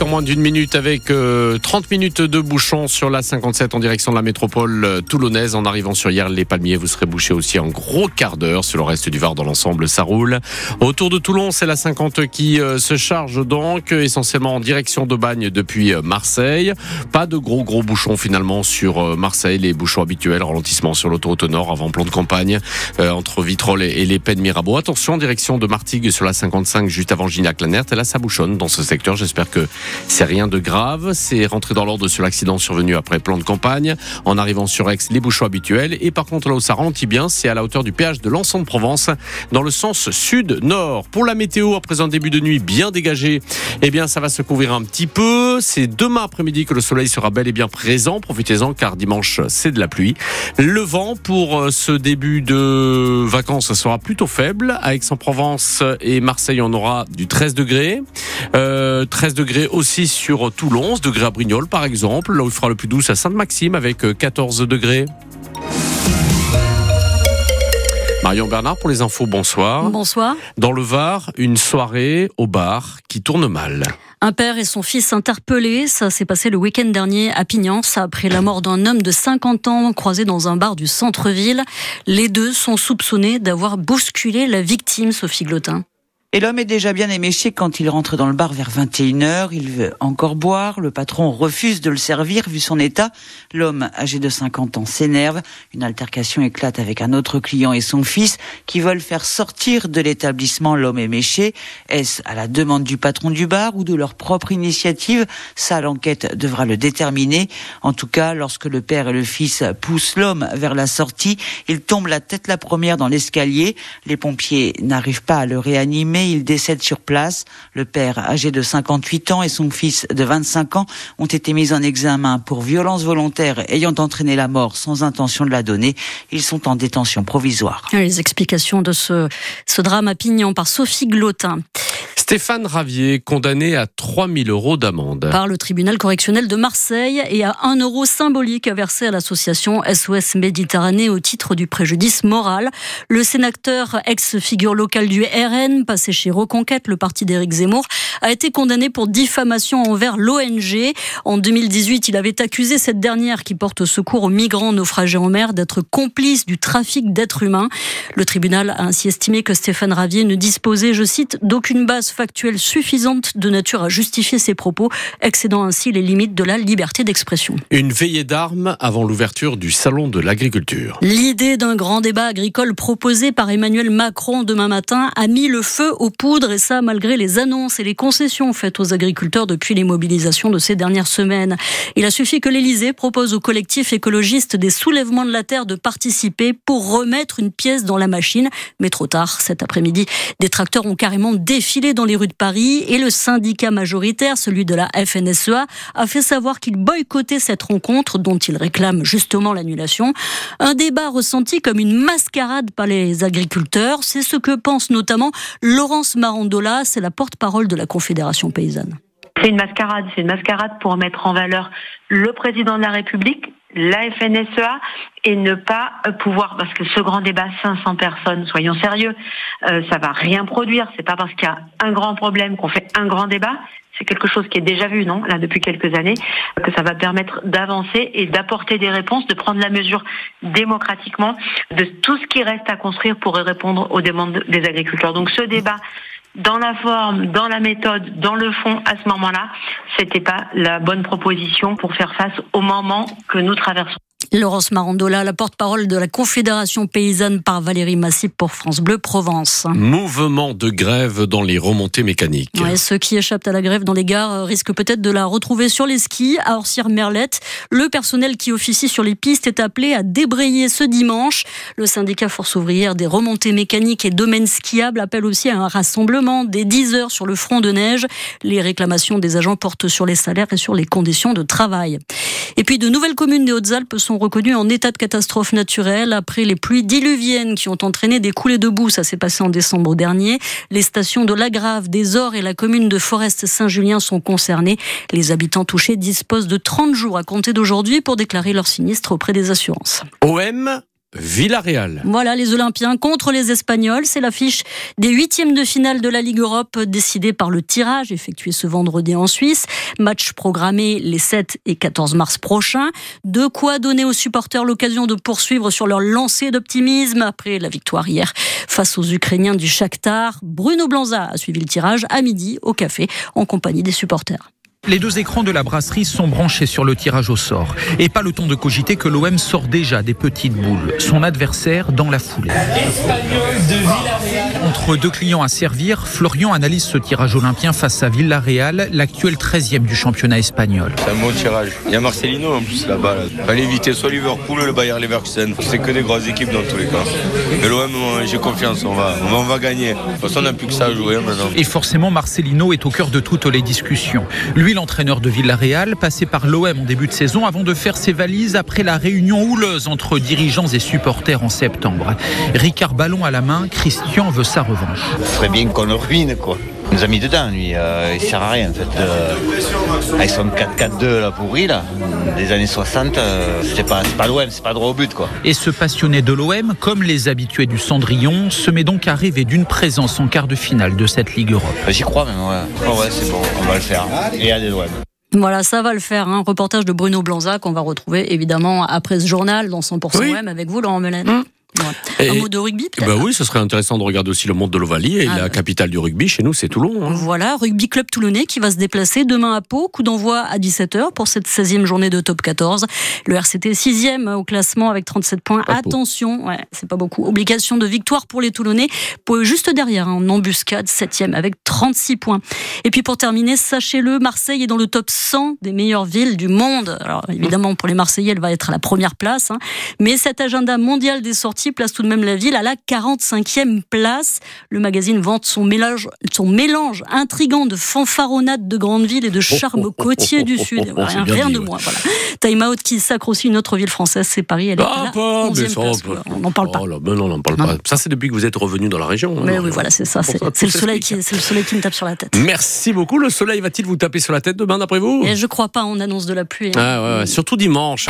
En moins d'une minute avec 30 euh, minutes de bouchon sur la 57 en direction de la métropole euh, toulonnaise. En arrivant sur hier les palmiers, vous serez bouché aussi en gros quart d'heure. Sur le reste du Var dans l'ensemble, ça roule. Autour de Toulon, c'est la 50 qui euh, se charge donc essentiellement en direction de Bagne depuis Marseille. Pas de gros gros bouchons finalement sur Marseille. Les bouchons habituels, ralentissement sur l'autoroute nord avant plan de campagne entre Vitrolles et les Pennes Mirabeau. Attention en direction de Martigues sur la 55 juste avant Gignac-Lanert. Et là ça bouchonne dans ce secteur. J'espère que c'est rien de grave. C'est rentré dans l'ordre sur l'accident survenu après plan de campagne. En arrivant sur Aix, les bouchons habituels. Et par contre, là où ça ralentit bien, c'est à la hauteur du péage de l'ensemble de Provence, dans le sens sud-nord. Pour la météo, après un début de nuit bien dégagé, eh bien, ça va se couvrir un petit peu. C'est demain après-midi que le soleil sera bel et bien présent. Profitez-en car dimanche, c'est de la pluie. Le vent pour euh, ce début de vacances sera plutôt faible. À Aix-en-Provence et Marseille, on aura du 13 degrés. 13 euh, degrés aussi sur Toulon, 11 degrés à Brignoles par exemple. Là où il fera le plus doux, à Sainte-Maxime avec 14 euh, degrés. Marion Bernard pour les infos, bonsoir. Bonsoir. Dans le Var, une soirée au bar qui tourne mal. Un père et son fils interpellés, ça s'est passé le week-end dernier à Pignance après la mort d'un homme de 50 ans croisé dans un bar du centre-ville. Les deux sont soupçonnés d'avoir bousculé la victime, Sophie Glotin. Et l'homme est déjà bien éméché quand il rentre dans le bar vers 21h. Il veut encore boire. Le patron refuse de le servir vu son état. L'homme, âgé de 50 ans, s'énerve. Une altercation éclate avec un autre client et son fils qui veulent faire sortir de l'établissement l'homme éméché. Est-ce à la demande du patron du bar ou de leur propre initiative? Ça, l'enquête devra le déterminer. En tout cas, lorsque le père et le fils poussent l'homme vers la sortie, il tombe la tête la première dans l'escalier. Les pompiers n'arrivent pas à le réanimer il décède sur place. Le père, âgé de 58 ans, et son fils de 25 ans ont été mis en examen pour violence volontaire ayant entraîné la mort sans intention de la donner. Ils sont en détention provisoire. Les explications de ce, ce drame à Pignon par Sophie Glotin. Stéphane Ravier, condamné à 3000 euros d'amende. Par le tribunal correctionnel de Marseille et à 1 euro symbolique versé à l'association SOS Méditerranée au titre du préjudice moral. Le sénateur, ex-figure locale du RN, passé chez Reconquête, le parti d'Éric Zemmour, a été condamné pour diffamation envers l'ONG. En 2018, il avait accusé cette dernière qui porte secours aux migrants naufragés en mer d'être complice du trafic d'êtres humains. Le tribunal a ainsi estimé que Stéphane Ravier ne disposait, je cite, d'aucune base factuelle suffisante de nature à justifier ses propos, excédant ainsi les limites de la liberté d'expression. Une veillée d'armes avant l'ouverture du Salon de l'agriculture. L'idée d'un grand débat agricole proposé par Emmanuel Macron demain matin a mis le feu aux poudres et ça malgré les annonces et les concessions faites aux agriculteurs depuis les mobilisations de ces dernières semaines. Il a suffi que l'Elysée propose aux collectifs écologistes des soulèvements de la terre de participer pour remettre une pièce dans la machine. Mais trop tard, cet après-midi, des tracteurs ont carrément défilé dans les rues de Paris et le syndicat majoritaire, celui de la FNSEA, a fait savoir qu'il boycottait cette rencontre dont il réclame justement l'annulation. Un débat ressenti comme une mascarade par les agriculteurs, c'est ce que pense notamment Laurence Marandola, c'est la porte-parole de la Confédération paysanne. C'est une mascarade, c'est une mascarade pour mettre en valeur le président de la République, la FNSEA et ne pas pouvoir parce que ce grand débat 500 personnes soyons sérieux euh, ça va rien produire c'est pas parce qu'il y a un grand problème qu'on fait un grand débat c'est quelque chose qui est déjà vu, non, là depuis quelques années, que ça va permettre d'avancer et d'apporter des réponses, de prendre la mesure démocratiquement de tout ce qui reste à construire pour répondre aux demandes des agriculteurs. Donc ce débat dans la forme, dans la méthode, dans le fond, à ce moment-là, c'était pas la bonne proposition pour faire face au moment que nous traversons. Laurence Marandola, la porte-parole de la Confédération paysanne par Valérie Massip pour France Bleu Provence. Mouvement de grève dans les remontées mécaniques. ceux qui échappent à la grève dans les gares risquent peut-être de la retrouver sur les skis à Orsières-Merlette. Le personnel qui officie sur les pistes est appelé à débrayer ce dimanche. Le syndicat Force ouvrière des remontées mécaniques et domaines skiables appelle aussi à un rassemblement dès 10 heures sur le front de neige. Les réclamations des agents portent sur les salaires et sur les conditions de travail. Et puis de nouvelles communes des Hautes-Alpes sont reconnues en état de catastrophe naturelle après les pluies diluviennes qui ont entraîné des coulées de boue. Ça s'est passé en décembre dernier. Les stations de Lagrave, des Ors et la commune de Forest-Saint-Julien sont concernées. Les habitants touchés disposent de 30 jours à compter d'aujourd'hui pour déclarer leur sinistre auprès des assurances. Villarreal. Voilà, les Olympiens contre les Espagnols. C'est l'affiche des huitièmes de finale de la Ligue Europe décidée par le tirage effectué ce vendredi en Suisse. Match programmé les 7 et 14 mars prochains. De quoi donner aux supporters l'occasion de poursuivre sur leur lancée d'optimisme après la victoire hier face aux Ukrainiens du Shakhtar. Bruno Blanza a suivi le tirage à midi au café en compagnie des supporters. Les deux écrans de la brasserie sont branchés sur le tirage au sort. Et pas le temps de cogiter que l'OM sort déjà des petites boules. Son adversaire dans la foulée. Entre deux clients à servir, Florian analyse ce tirage olympien face à Villarreal, l'actuel 13e du championnat espagnol. C'est un bon tirage. Il y a Marcelino en plus là-bas. Là. Fallait éviter soit Liverpool, le Bayern Leverkusen. C'est que des grosses équipes dans tous les cas. Mais l'OM, j'ai confiance, on va, on va, gagner. De toute façon, on n'a plus que ça à jouer maintenant. Et forcément, Marcelino est au cœur de toutes les discussions. Lui, l'entraîneur de Villarreal, passé par l'OM en début de saison avant de faire ses valises après la réunion houleuse entre dirigeants et supporters en septembre. Ricard Ballon à la main, Christian veut sa revanche. Bien qu'on le ruine, quoi. Il nous a mis dedans, lui. Euh, il sert à rien, en fait. Euh, avec son 4-4-2 là, pourri, là, des années 60, euh, c'est pas, pas l'OM, c'est pas droit au but, quoi. Et ce passionné de l'OM, comme les habitués du Cendrillon, se met donc à rêver d'une présence en quart de finale de cette Ligue Europe. J'y crois même, ouais. Oh, ouais, c'est bon, on va le faire. Et à des l'OM. Voilà, ça va le faire. Un hein. reportage de Bruno Blanza qu'on va retrouver évidemment après ce journal dans 100% oui. OM avec vous, Laurent Melaine. Mmh. Un mot de rugby bah Oui, ce serait intéressant de regarder aussi le monde de l'Ovalie. Et ah la capitale du rugby, chez nous, c'est Toulon. Hein. Voilà, Rugby Club Toulonnais qui va se déplacer demain à Pau. Coup d'envoi à 17h pour cette 16e journée de top 14. Le RCT 6e au classement avec 37 points. Attention, ouais, c'est pas beaucoup. Obligation de victoire pour les Toulonnais. Juste derrière, hein, en embuscade, 7e avec 36 points. Et puis pour terminer, sachez-le, Marseille est dans le top 100 des meilleures villes du monde. Alors évidemment, pour les Marseillais, elle va être à la première place. Hein. Mais cet agenda mondial des sorties place tout de même la ville à la 45e place. Le magazine vante son mélange, son mélange intrigant de fanfaronnade de grandes villes et de charme côtier du Sud. rien, rien de moins. Voilà. Time Out qui sacre aussi une autre ville française, c'est Paris. Elle est ah, à la 11e place. On n'en parle pas. Oh là, ben non, on n'en parle pas. Ça, c'est depuis que vous êtes revenu dans la région. Hein, mais oui, voilà, c'est ça. C'est le, soleil qui, le soleil qui me tape sur la tête. Merci beaucoup. Le soleil va-t-il vous taper sur la tête demain, d'après vous? Et Je crois pas. On annonce de la pluie. Hein. Ah, ouais, ouais, surtout dimanche.